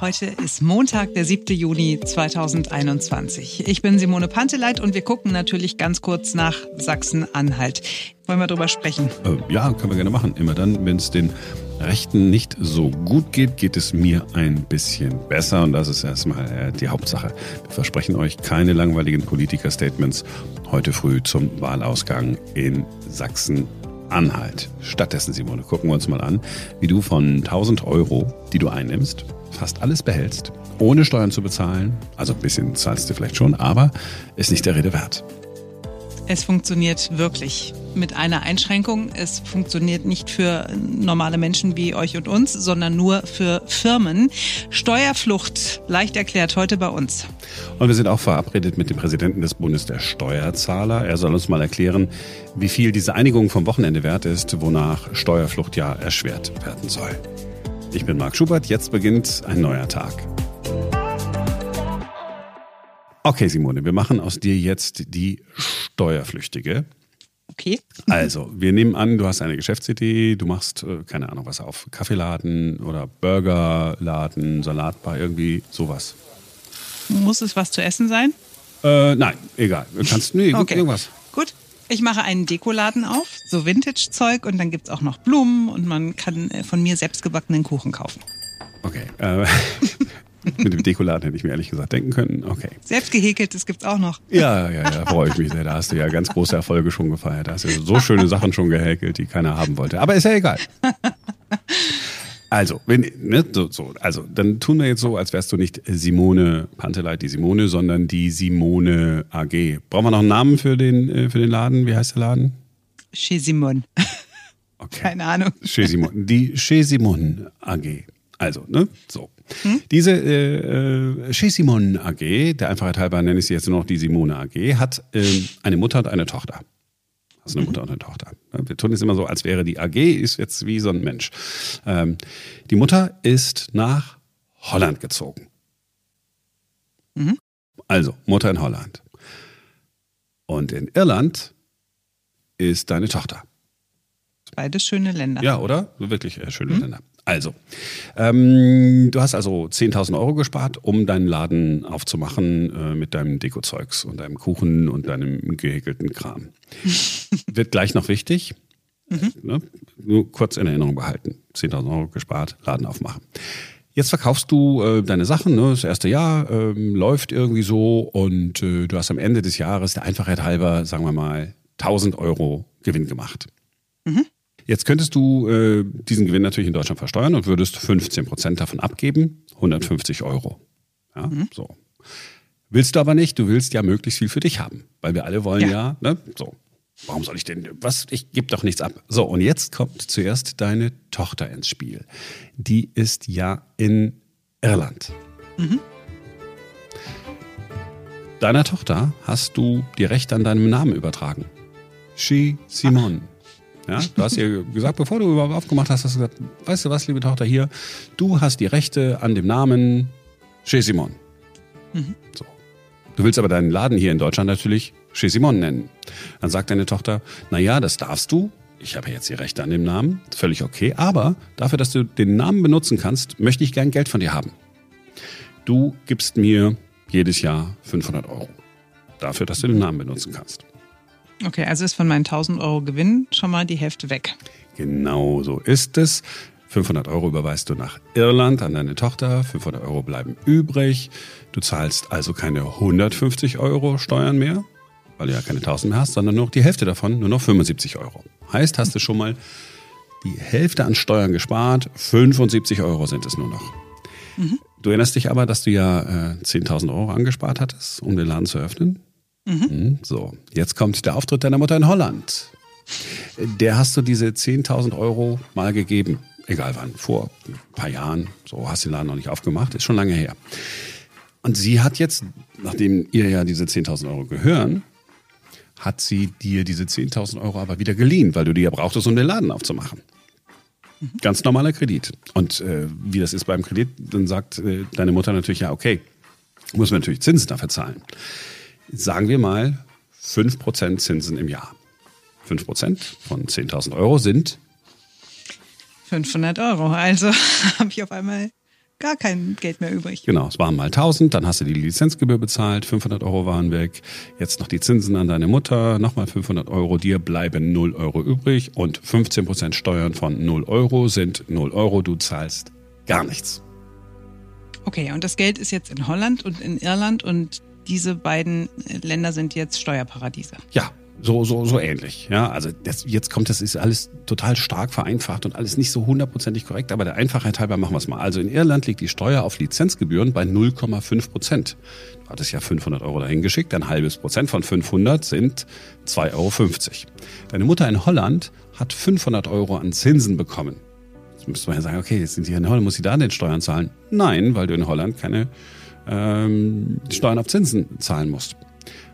Heute ist Montag, der 7. Juni 2021. Ich bin Simone Panteleit und wir gucken natürlich ganz kurz nach Sachsen-Anhalt. Wollen wir darüber sprechen? Äh, ja, können wir gerne machen. Immer dann, wenn es den Rechten nicht so gut geht, geht es mir ein bisschen besser. Und das ist erstmal äh, die Hauptsache. Wir versprechen euch keine langweiligen Politiker-Statements heute früh zum Wahlausgang in Sachsen-Anhalt. Stattdessen, Simone, gucken wir uns mal an, wie du von 1000 Euro, die du einnimmst, fast alles behältst, ohne Steuern zu bezahlen. Also ein bisschen zahlst du vielleicht schon, aber ist nicht der Rede wert. Es funktioniert wirklich. Mit einer Einschränkung. Es funktioniert nicht für normale Menschen wie euch und uns, sondern nur für Firmen. Steuerflucht, leicht erklärt, heute bei uns. Und wir sind auch verabredet mit dem Präsidenten des Bundes der Steuerzahler. Er soll uns mal erklären, wie viel diese Einigung vom Wochenende wert ist, wonach Steuerflucht ja erschwert werden soll. Ich bin Marc Schubert, jetzt beginnt ein neuer Tag. Okay, Simone, wir machen aus dir jetzt die Steuerflüchtige. Okay. Also, wir nehmen an, du hast eine Geschäftsidee, du machst, äh, keine Ahnung, was auf, Kaffeeladen oder Burgerladen, Salatbar, irgendwie sowas. Muss es was zu essen sein? Äh, nein, egal. Du kannst, nee, Okay. irgendwas. Gut. Ich mache einen Dekoladen auf, so Vintage-Zeug und dann gibt's auch noch Blumen und man kann äh, von mir selbstgebackenen Kuchen kaufen. Okay. Äh, mit dem Dekoladen hätte ich mir ehrlich gesagt denken können. Okay. Selbst gehäkeltes gibt's auch noch. Ja, ja, ja, freue ich mich sehr. Da hast du ja ganz große Erfolge schon gefeiert. Da hast du so schöne Sachen schon gehäkelt, die keiner haben wollte. Aber ist ja egal. Also, wenn, ne, so, so, also, dann tun wir jetzt so, als wärst du nicht Simone Panteleit, die Simone, sondern die Simone AG. Brauchen wir noch einen Namen für den, äh, für den Laden? Wie heißt der Laden? Chez Simon. Okay. Keine Ahnung. Chez Simon. Die Chez Simon AG. Also, ne? So. Diese äh, äh, Chez Simon AG, der Einfachheit halber nenne ich sie jetzt nur noch die Simone AG, hat ähm, eine Mutter und eine Tochter. Also eine Mutter und eine Tochter. Wir tun es immer so, als wäre die AG ist jetzt wie so ein Mensch. Ähm, die Mutter ist nach Holland gezogen. Also, Mutter in Holland. Und in Irland ist deine Tochter. Beides schöne Länder. Ja, oder? Wirklich äh, schöne Länder. Also, ähm, du hast also 10.000 Euro gespart, um deinen Laden aufzumachen äh, mit deinem Dekozeugs und deinem Kuchen und deinem gehäkelten Kram. Wird gleich noch wichtig. Ne? Nur kurz in Erinnerung behalten. 10.000 Euro gespart, Laden aufmachen. Jetzt verkaufst du äh, deine Sachen, ne? das erste Jahr ähm, läuft irgendwie so und äh, du hast am Ende des Jahres der Einfachheit halber, sagen wir mal, 1000 Euro Gewinn gemacht. Jetzt könntest du äh, diesen Gewinn natürlich in Deutschland versteuern und würdest 15 Prozent davon abgeben, 150 Euro. Ja, so. Willst du aber nicht, du willst ja möglichst viel für dich haben, weil wir alle wollen ja, Ja. ne, so. Warum soll ich denn, was, ich gebe doch nichts ab. So, und jetzt kommt zuerst deine Tochter ins Spiel. Die ist ja in Irland. Deiner Tochter hast du die Rechte an deinem Namen übertragen. She Simon. Ja, du hast ihr gesagt, bevor du überhaupt aufgemacht hast, hast du gesagt, weißt du was, liebe Tochter, hier, du hast die Rechte an dem Namen Chez Simon. So. Du willst aber deinen Laden hier in Deutschland natürlich Chez Simon nennen. Dann sagt deine Tochter, na ja, das darfst du. Ich habe ja jetzt die Rechte an dem Namen, völlig okay. Aber dafür, dass du den Namen benutzen kannst, möchte ich gern Geld von dir haben. Du gibst mir jedes Jahr 500 Euro. Dafür, dass du den Namen benutzen kannst. Okay, also ist von meinen 1000 Euro Gewinn schon mal die Hälfte weg. Genau so ist es. 500 Euro überweist du nach Irland an deine Tochter, 500 Euro bleiben übrig. Du zahlst also keine 150 Euro Steuern mehr, weil du ja keine 1000 mehr hast, sondern nur noch die Hälfte davon, nur noch 75 Euro. Heißt, hast du schon mal die Hälfte an Steuern gespart, 75 Euro sind es nur noch. Du erinnerst dich aber, dass du ja äh, 10.000 Euro angespart hattest, um den Laden zu öffnen? Mhm, So, jetzt kommt der Auftritt deiner Mutter in Holland. Der hast du diese 10.000 Euro mal gegeben. Egal wann, vor ein paar Jahren. So hast den Laden noch nicht aufgemacht, ist schon lange her. Und sie hat jetzt, nachdem ihr ja diese 10.000 Euro gehören, hat sie dir diese 10.000 Euro aber wieder geliehen, weil du die ja brauchtest, um den Laden aufzumachen. Ganz normaler Kredit. Und äh, wie das ist beim Kredit, dann sagt äh, deine Mutter natürlich, ja, okay, muss man natürlich Zinsen dafür zahlen. Sagen wir mal 5% Zinsen im Jahr. 5% von 10.000 Euro sind 500 Euro. Also habe ich auf einmal gar kein Geld mehr übrig. Genau, es waren mal 1000, dann hast du die Lizenzgebühr bezahlt, 500 Euro waren weg, jetzt noch die Zinsen an deine Mutter, nochmal 500 Euro, dir bleiben 0 Euro übrig und 15 Prozent Steuern von 0 Euro sind 0 Euro, du zahlst gar nichts. Okay, und das Geld ist jetzt in Holland und in Irland und diese beiden Länder sind jetzt Steuerparadiese. Ja, so, so, so ähnlich. Ja, also das, jetzt kommt das ist alles total stark vereinfacht und alles nicht so hundertprozentig korrekt, aber der Einfachheit halber machen wir es mal. Also in Irland liegt die Steuer auf Lizenzgebühren bei 0,5 Prozent. Du hattest ja 500 Euro dahin geschickt, ein halbes Prozent von 500 sind 2,50 Euro. Deine Mutter in Holland hat 500 Euro an Zinsen bekommen. Jetzt müsste man ja sagen, okay, jetzt sind sie in Holland, muss sie da den Steuern zahlen? Nein, weil du in Holland keine ähm, Steuern auf Zinsen zahlen musst.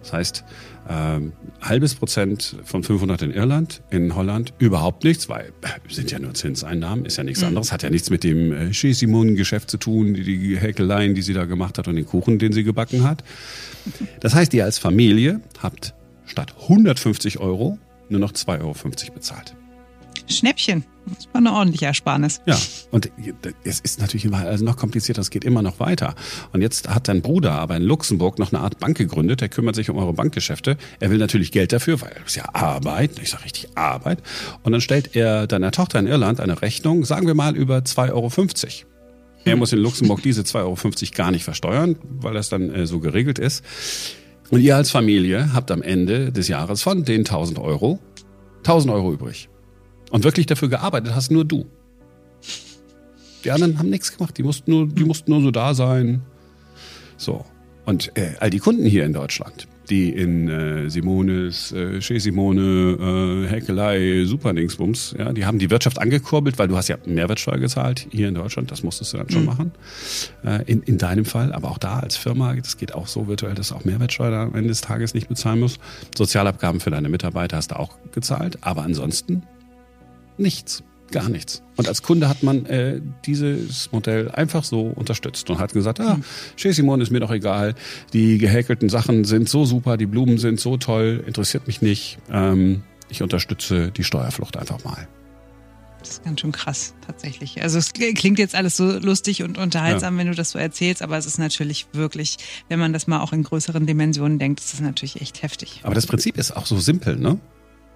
Das heißt, ähm, halbes Prozent von 500 in Irland, in Holland überhaupt nichts, weil äh, sind ja nur Zinseinnahmen, ist ja nichts mhm. anderes, hat ja nichts mit dem äh, Chez Simon Geschäft zu tun, die, die Häkeleien, die sie da gemacht hat und den Kuchen, den sie gebacken hat. Das heißt, ihr als Familie habt statt 150 Euro nur noch 2,50 Euro bezahlt. Schnäppchen. Das war eine ordentliche Ersparnis. Ja, und es ist natürlich immer also noch komplizierter, es geht immer noch weiter. Und jetzt hat dein Bruder aber in Luxemburg noch eine Art Bank gegründet, der kümmert sich um eure Bankgeschäfte. Er will natürlich Geld dafür, weil es ja Arbeit, ich sage richtig Arbeit. Und dann stellt er deiner Tochter in Irland eine Rechnung, sagen wir mal über 2,50 Euro. Er muss in Luxemburg diese 2,50 Euro gar nicht versteuern, weil das dann äh, so geregelt ist. Und ihr als Familie habt am Ende des Jahres von den 1000 Euro 1000 Euro übrig. Und wirklich dafür gearbeitet hast nur du. Die anderen haben nichts gemacht. Die mussten nur, die mussten nur so da sein. So. Und äh, all die Kunden hier in Deutschland, die in äh, Simones, äh, Chez Simone, äh, Häkelei, Superdingsbums, ja, die haben die Wirtschaft angekurbelt, weil du hast ja Mehrwertsteuer gezahlt hier in Deutschland, das musstest du dann schon mhm. machen. Äh, in, in deinem Fall, aber auch da als Firma, das geht auch so virtuell, dass du auch Mehrwertsteuer am Ende des Tages nicht bezahlen musst. Sozialabgaben für deine Mitarbeiter hast du auch gezahlt, aber ansonsten Nichts. Gar nichts. Und als Kunde hat man äh, dieses Modell einfach so unterstützt und hat gesagt, ah, Chez Simon ist mir doch egal, die gehäkelten Sachen sind so super, die Blumen sind so toll, interessiert mich nicht. Ähm, ich unterstütze die Steuerflucht einfach mal. Das ist ganz schön krass, tatsächlich. Also es klingt jetzt alles so lustig und unterhaltsam, ja. wenn du das so erzählst, aber es ist natürlich wirklich, wenn man das mal auch in größeren Dimensionen denkt, ist das natürlich echt heftig. Aber das Prinzip ist auch so simpel, ne?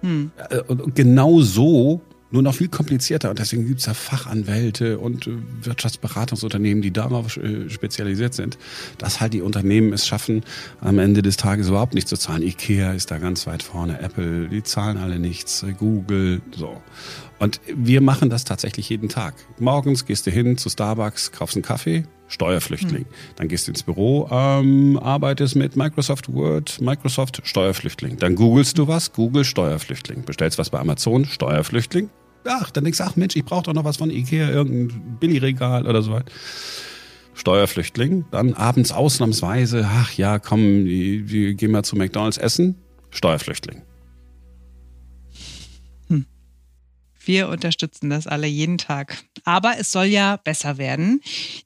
Hm. Äh, und genau so nur noch viel komplizierter. Und deswegen gibt es ja Fachanwälte und äh, Wirtschaftsberatungsunternehmen, die darauf äh, spezialisiert sind, dass halt die Unternehmen es schaffen, am Ende des Tages überhaupt nicht zu zahlen. Ikea ist da ganz weit vorne, Apple, die zahlen alle nichts, äh, Google, so. Und wir machen das tatsächlich jeden Tag. Morgens gehst du hin zu Starbucks, kaufst einen Kaffee, Steuerflüchtling. Mhm. Dann gehst du ins Büro, ähm, arbeitest mit Microsoft Word, Microsoft Steuerflüchtling. Dann googelst du was, Google Steuerflüchtling. Bestellst was bei Amazon, Steuerflüchtling. Ach, dann denkst du, ach Mensch, ich brauche doch noch was von Ikea, irgendein Billigregal oder so weiter. Steuerflüchtling. Dann abends ausnahmsweise, ach ja, komm, wir gehen mal zu McDonalds essen. Steuerflüchtling. Wir unterstützen das alle jeden Tag. Aber es soll ja besser werden.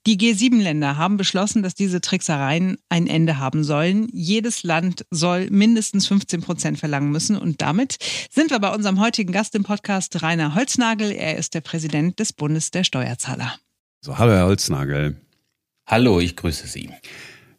Die G7-Länder haben beschlossen, dass diese Tricksereien ein Ende haben sollen. Jedes Land soll mindestens 15 Prozent verlangen müssen. Und damit sind wir bei unserem heutigen Gast im Podcast, Rainer Holznagel. Er ist der Präsident des Bundes der Steuerzahler. So, hallo Herr Holznagel. Hallo, ich grüße Sie.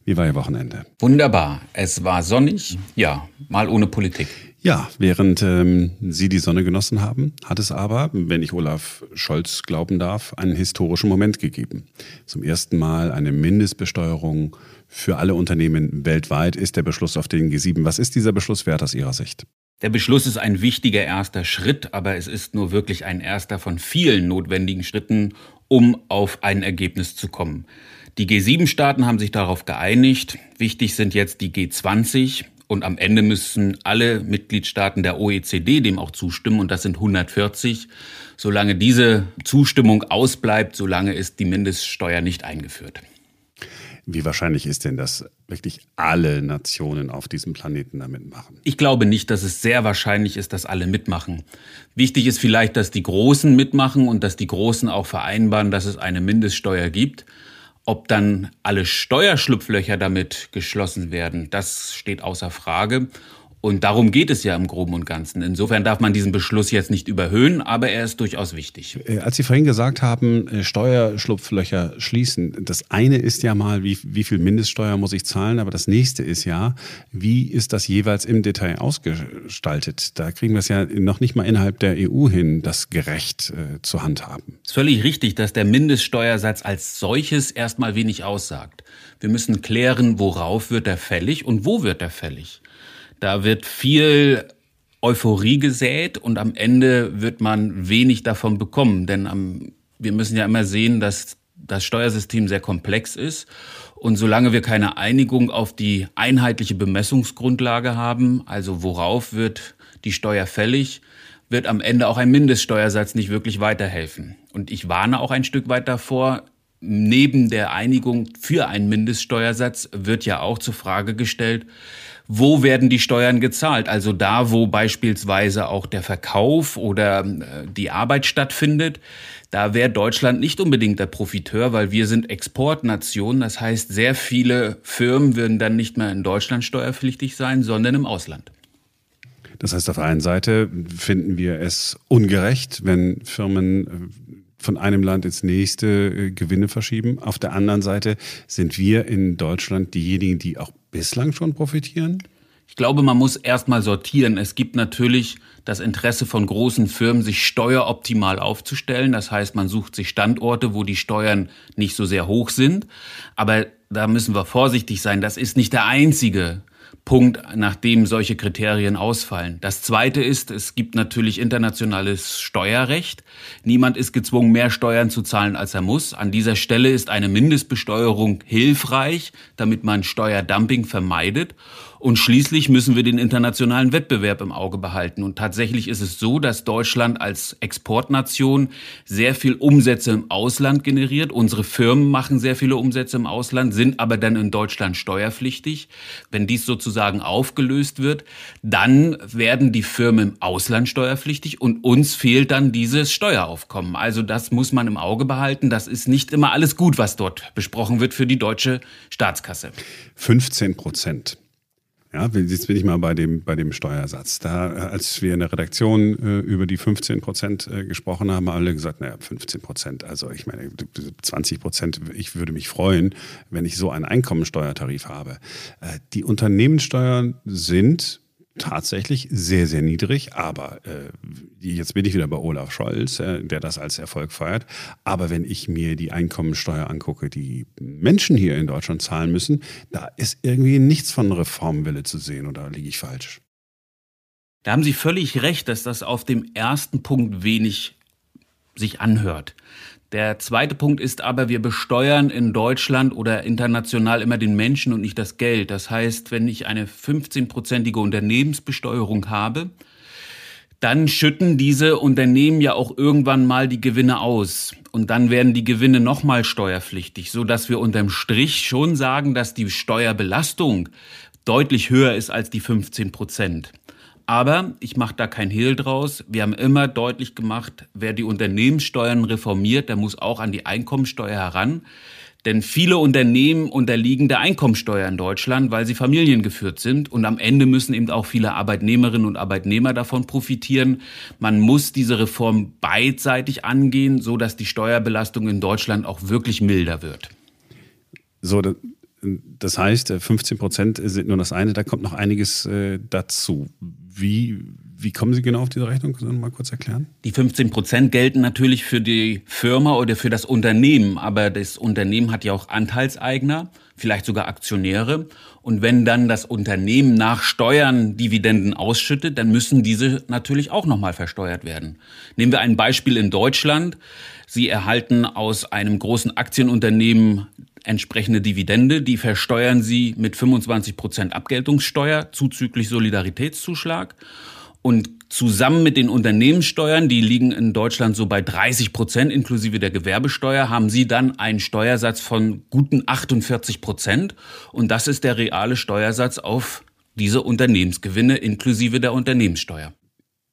Wie war Ihr Wochenende? Wunderbar. Es war sonnig, ja, mal ohne Politik. Ja, während ähm, Sie die Sonne genossen haben, hat es aber, wenn ich Olaf Scholz glauben darf, einen historischen Moment gegeben. Zum ersten Mal eine Mindestbesteuerung für alle Unternehmen weltweit ist der Beschluss auf den G7. Was ist dieser Beschluss wert aus Ihrer Sicht? Der Beschluss ist ein wichtiger erster Schritt, aber es ist nur wirklich ein erster von vielen notwendigen Schritten, um auf ein Ergebnis zu kommen. Die G7-Staaten haben sich darauf geeinigt. Wichtig sind jetzt die G20, und am Ende müssen alle Mitgliedstaaten der OECD dem auch zustimmen und das sind 140. Solange diese Zustimmung ausbleibt, solange ist die Mindeststeuer nicht eingeführt. Wie wahrscheinlich ist denn, dass wirklich alle Nationen auf diesem Planeten da mitmachen? Ich glaube nicht, dass es sehr wahrscheinlich ist, dass alle mitmachen. Wichtig ist vielleicht, dass die Großen mitmachen und dass die Großen auch vereinbaren, dass es eine Mindeststeuer gibt. Ob dann alle Steuerschlupflöcher damit geschlossen werden, das steht außer Frage. Und darum geht es ja im Groben und Ganzen. Insofern darf man diesen Beschluss jetzt nicht überhöhen, aber er ist durchaus wichtig. Äh, als Sie vorhin gesagt haben, äh, Steuerschlupflöcher schließen, das eine ist ja mal, wie, wie viel Mindeststeuer muss ich zahlen, aber das nächste ist ja, wie ist das jeweils im Detail ausgestaltet? Da kriegen wir es ja noch nicht mal innerhalb der EU hin, das gerecht äh, zu handhaben. Es ist völlig richtig, dass der Mindeststeuersatz als solches erstmal wenig aussagt. Wir müssen klären, worauf wird er fällig und wo wird er fällig. Da wird viel Euphorie gesät und am Ende wird man wenig davon bekommen. Denn am, wir müssen ja immer sehen, dass das Steuersystem sehr komplex ist. Und solange wir keine Einigung auf die einheitliche Bemessungsgrundlage haben, also worauf wird die Steuer fällig, wird am Ende auch ein Mindeststeuersatz nicht wirklich weiterhelfen. Und ich warne auch ein Stück weit davor, neben der Einigung für einen Mindeststeuersatz wird ja auch zur Frage gestellt, wo werden die Steuern gezahlt? Also da, wo beispielsweise auch der Verkauf oder äh, die Arbeit stattfindet, da wäre Deutschland nicht unbedingt der Profiteur, weil wir sind Exportnation. Das heißt, sehr viele Firmen würden dann nicht mehr in Deutschland steuerpflichtig sein, sondern im Ausland. Das heißt, auf der einen Seite finden wir es ungerecht, wenn Firmen äh, von einem Land ins nächste äh, Gewinne verschieben. Auf der anderen Seite sind wir in Deutschland diejenigen, die auch bislang schon profitieren. Ich glaube, man muss erstmal sortieren. Es gibt natürlich das Interesse von großen Firmen, sich steueroptimal aufzustellen. Das heißt, man sucht sich Standorte, wo die Steuern nicht so sehr hoch sind. Aber da müssen wir vorsichtig sein. Das ist nicht der einzige Punkt, nachdem solche Kriterien ausfallen. Das Zweite ist, es gibt natürlich internationales Steuerrecht. Niemand ist gezwungen, mehr Steuern zu zahlen, als er muss. An dieser Stelle ist eine Mindestbesteuerung hilfreich, damit man Steuerdumping vermeidet. Und schließlich müssen wir den internationalen Wettbewerb im Auge behalten. Und tatsächlich ist es so, dass Deutschland als Exportnation sehr viel Umsätze im Ausland generiert. Unsere Firmen machen sehr viele Umsätze im Ausland, sind aber dann in Deutschland steuerpflichtig. Wenn dies sozusagen aufgelöst wird, dann werden die Firmen im Ausland steuerpflichtig und uns fehlt dann dieses Steueraufkommen. Also das muss man im Auge behalten. Das ist nicht immer alles gut, was dort besprochen wird für die deutsche Staatskasse. 15 Prozent. Ja, jetzt bin ich mal bei dem, bei dem Steuersatz. Da, äh, als wir in der Redaktion äh, über die 15 Prozent äh, gesprochen haben, haben alle gesagt, naja, 15 Prozent. Also ich meine, 20 Prozent, ich würde mich freuen, wenn ich so einen Einkommensteuertarif habe. Äh, die Unternehmenssteuern sind tatsächlich sehr, sehr niedrig. Aber äh, jetzt bin ich wieder bei Olaf Scholz, äh, der das als Erfolg feiert. Aber wenn ich mir die Einkommensteuer angucke, die Menschen hier in Deutschland zahlen müssen, da ist irgendwie nichts von Reformwille zu sehen. Oder liege ich falsch? Da haben Sie völlig recht, dass das auf dem ersten Punkt wenig sich anhört. Der zweite Punkt ist aber, wir besteuern in Deutschland oder international immer den Menschen und nicht das Geld. Das heißt, wenn ich eine 15-prozentige Unternehmensbesteuerung habe, dann schütten diese Unternehmen ja auch irgendwann mal die Gewinne aus. Und dann werden die Gewinne nochmal steuerpflichtig, so dass wir unterm Strich schon sagen, dass die Steuerbelastung deutlich höher ist als die 15 Prozent. Aber ich mache da kein Hehl draus. Wir haben immer deutlich gemacht, wer die Unternehmenssteuern reformiert, der muss auch an die Einkommensteuer heran. Denn viele Unternehmen unterliegen der Einkommensteuer in Deutschland, weil sie familiengeführt sind. Und am Ende müssen eben auch viele Arbeitnehmerinnen und Arbeitnehmer davon profitieren. Man muss diese Reform beidseitig angehen, so dass die Steuerbelastung in Deutschland auch wirklich milder wird. So, das heißt, 15 Prozent sind nur das eine, da kommt noch einiges äh, dazu. Wie, wie kommen Sie genau auf diese Rechnung? Können Sie mal kurz erklären? Die 15 Prozent gelten natürlich für die Firma oder für das Unternehmen, aber das Unternehmen hat ja auch Anteilseigner, vielleicht sogar Aktionäre. Und wenn dann das Unternehmen nach Steuern Dividenden ausschüttet, dann müssen diese natürlich auch nochmal versteuert werden. Nehmen wir ein Beispiel in Deutschland. Sie erhalten aus einem großen Aktienunternehmen entsprechende Dividende, die versteuern Sie mit 25 Prozent Abgeltungssteuer zuzüglich Solidaritätszuschlag. Und zusammen mit den Unternehmenssteuern, die liegen in Deutschland so bei 30 Prozent inklusive der Gewerbesteuer, haben Sie dann einen Steuersatz von guten 48 Prozent. Und das ist der reale Steuersatz auf diese Unternehmensgewinne inklusive der Unternehmenssteuer.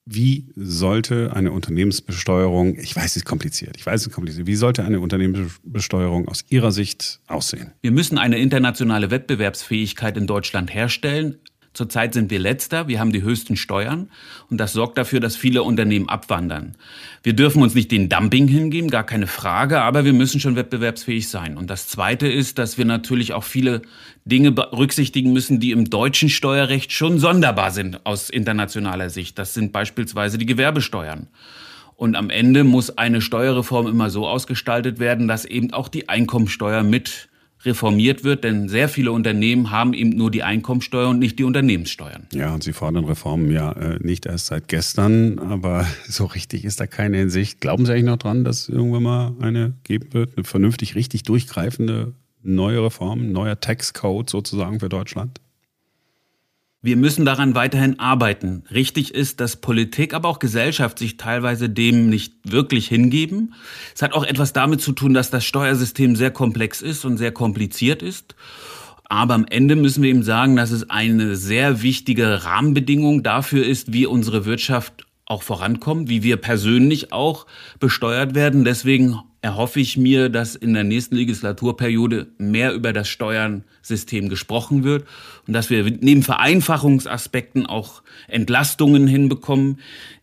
Wie sollte eine Unternehmensbesteuerung, ich weiß, es ist kompliziert, ich weiß, es ist kompliziert, wie sollte eine Unternehmensbesteuerung aus Ihrer Sicht aussehen? Wir müssen eine internationale Wettbewerbsfähigkeit in Deutschland herstellen. Zurzeit sind wir letzter, wir haben die höchsten Steuern und das sorgt dafür, dass viele Unternehmen abwandern. Wir dürfen uns nicht den Dumping hingeben, gar keine Frage, aber wir müssen schon wettbewerbsfähig sein. Und das Zweite ist, dass wir natürlich auch viele Dinge berücksichtigen müssen, die im deutschen Steuerrecht schon sonderbar sind aus internationaler Sicht. Das sind beispielsweise die Gewerbesteuern. Und am Ende muss eine Steuerreform immer so ausgestaltet werden, dass eben auch die Einkommensteuer mit reformiert wird, denn sehr viele Unternehmen haben eben nur die Einkommensteuer und nicht die Unternehmenssteuern. Ja, und Sie fordern Reformen ja äh, nicht erst seit gestern, aber so richtig ist da keine in Sicht. Glauben Sie eigentlich noch dran, dass irgendwann mal eine geben wird, eine vernünftig, richtig durchgreifende neue Reform, neuer Tax-Code sozusagen für Deutschland? Wir müssen daran weiterhin arbeiten. Richtig ist, dass Politik, aber auch Gesellschaft sich teilweise dem nicht wirklich hingeben. Es hat auch etwas damit zu tun, dass das Steuersystem sehr komplex ist und sehr kompliziert ist. Aber am Ende müssen wir eben sagen, dass es eine sehr wichtige Rahmenbedingung dafür ist, wie unsere Wirtschaft auch vorankommt, wie wir persönlich auch besteuert werden. Deswegen erhoffe ich mir, dass in der nächsten Legislaturperiode mehr über das Steuernsystem gesprochen wird und dass wir neben Vereinfachungsaspekten auch Entlastungen hinbekommen.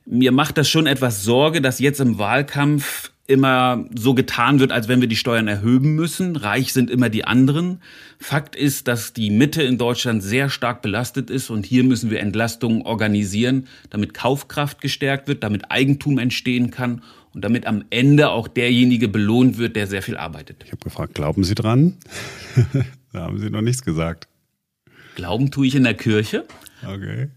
Mir macht das schon etwas Sorge, dass jetzt im Wahlkampf immer so getan wird, als wenn wir die Steuern erhöhen müssen. Reich sind immer die anderen. Fakt ist, dass die Mitte in Deutschland sehr stark belastet ist und hier müssen wir Entlastungen organisieren, damit Kaufkraft gestärkt wird, damit Eigentum entstehen kann und damit am Ende auch derjenige belohnt wird, der sehr viel arbeitet. Ich habe gefragt, glauben Sie dran? da haben Sie noch nichts gesagt. Glauben tue ich in der Kirche. Okay.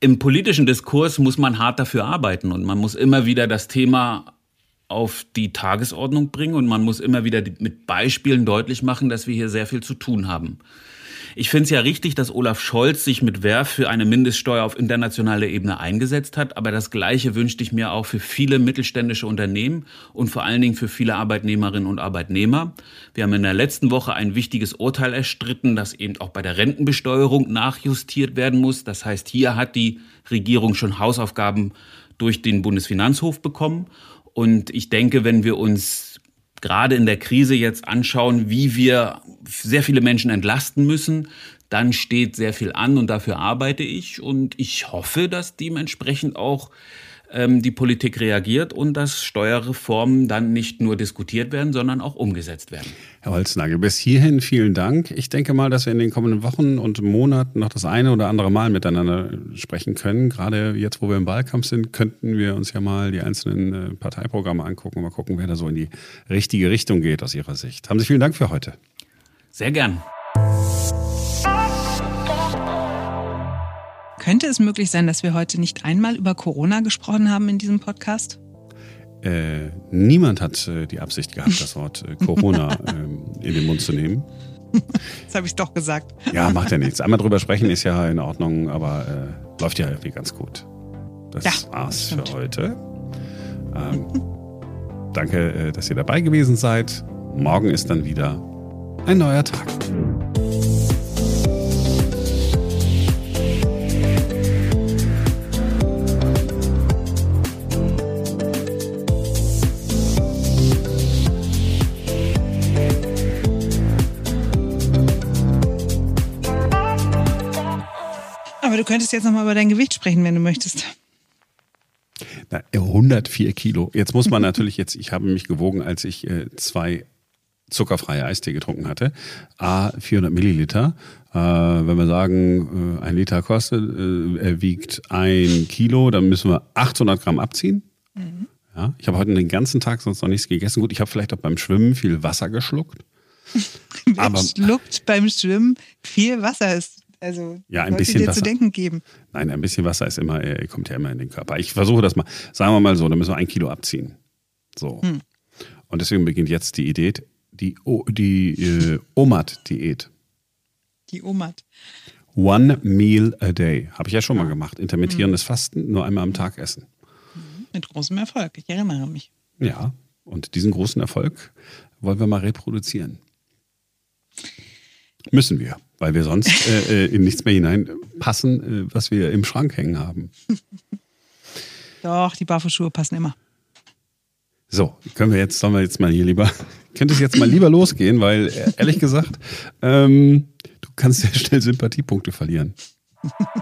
Im politischen Diskurs muss man hart dafür arbeiten und man muss immer wieder das Thema auf die Tagesordnung bringen und man muss immer wieder mit Beispielen deutlich machen, dass wir hier sehr viel zu tun haben. Ich finde es ja richtig, dass Olaf Scholz sich mit Werf für eine Mindeststeuer auf internationaler Ebene eingesetzt hat, aber das Gleiche wünschte ich mir auch für viele mittelständische Unternehmen und vor allen Dingen für viele Arbeitnehmerinnen und Arbeitnehmer. Wir haben in der letzten Woche ein wichtiges Urteil erstritten, dass eben auch bei der Rentenbesteuerung nachjustiert werden muss. Das heißt, hier hat die Regierung schon Hausaufgaben durch den Bundesfinanzhof bekommen. Und ich denke, wenn wir uns gerade in der Krise jetzt anschauen, wie wir sehr viele Menschen entlasten müssen, dann steht sehr viel an und dafür arbeite ich. Und ich hoffe, dass dementsprechend auch die Politik reagiert und dass Steuerreformen dann nicht nur diskutiert werden, sondern auch umgesetzt werden. Herr Holznagel, bis hierhin vielen Dank. Ich denke mal, dass wir in den kommenden Wochen und Monaten noch das eine oder andere Mal miteinander sprechen können. Gerade jetzt, wo wir im Wahlkampf sind, könnten wir uns ja mal die einzelnen äh, Parteiprogramme angucken und mal gucken, wer da so in die richtige Richtung geht aus Ihrer Sicht. Haben Sie vielen Dank für heute. Sehr gern. Könnte es möglich sein, dass wir heute nicht einmal über Corona gesprochen haben in diesem Podcast? Äh, niemand hat äh, die Absicht gehabt, das Wort äh, Corona äh, in den Mund zu nehmen. Das habe ich doch gesagt. Ja, macht ja nichts. Einmal drüber sprechen ist ja in Ordnung, aber äh, läuft ja irgendwie ganz gut. Das Ja, war's stimmt. für heute. Ähm, danke, äh, dass ihr dabei gewesen seid. Morgen ist dann wieder ein neuer Tag. Könntest jetzt nochmal über dein Gewicht sprechen, wenn du möchtest. Na, 104 Kilo. Jetzt muss man natürlich jetzt, ich habe mich gewogen, als ich äh, zwei zuckerfreie Eistee getrunken hatte. A, 400 Milliliter. Äh, wenn wir sagen, äh, ein Liter kostet, äh, er wiegt ein Kilo, dann müssen wir 800 Gramm abziehen. Ja, ich habe heute den ganzen Tag sonst noch nichts gegessen. Gut, ich habe vielleicht auch beim Schwimmen viel Wasser geschluckt. Wer Aber- schluckt beim Schwimmen viel Wasser? Ist, also Ja, ein bisschen dir Wasser. zu denken geben. Nein, ein bisschen Wasser ist immer, äh, kommt ja immer in den Körper. Ich versuche das mal, sagen wir mal so, dann müssen wir ein Kilo abziehen. So. Und deswegen beginnt jetzt die Idee, die, O- die äh, OMAD-Diät. Die Oma. One Meal a Day. Habe ich ja schon mal gemacht. Intermittierendes Fasten, nur einmal am Tag essen. Mit großem Erfolg. Ich erinnere mich. Ja, und diesen großen Erfolg wollen wir mal reproduzieren. Müssen wir, weil wir sonst äh, äh, in nichts mehr hineinpassen, äh, was wir im Schrank hängen haben. Doch, die Barfußschuhe passen immer. So, können wir jetzt, sollen wir jetzt mal hier lieber, könnte es jetzt mal lieber losgehen, weil äh, ehrlich gesagt, ähm, du kannst sehr schnell Sympathiepunkte verlieren.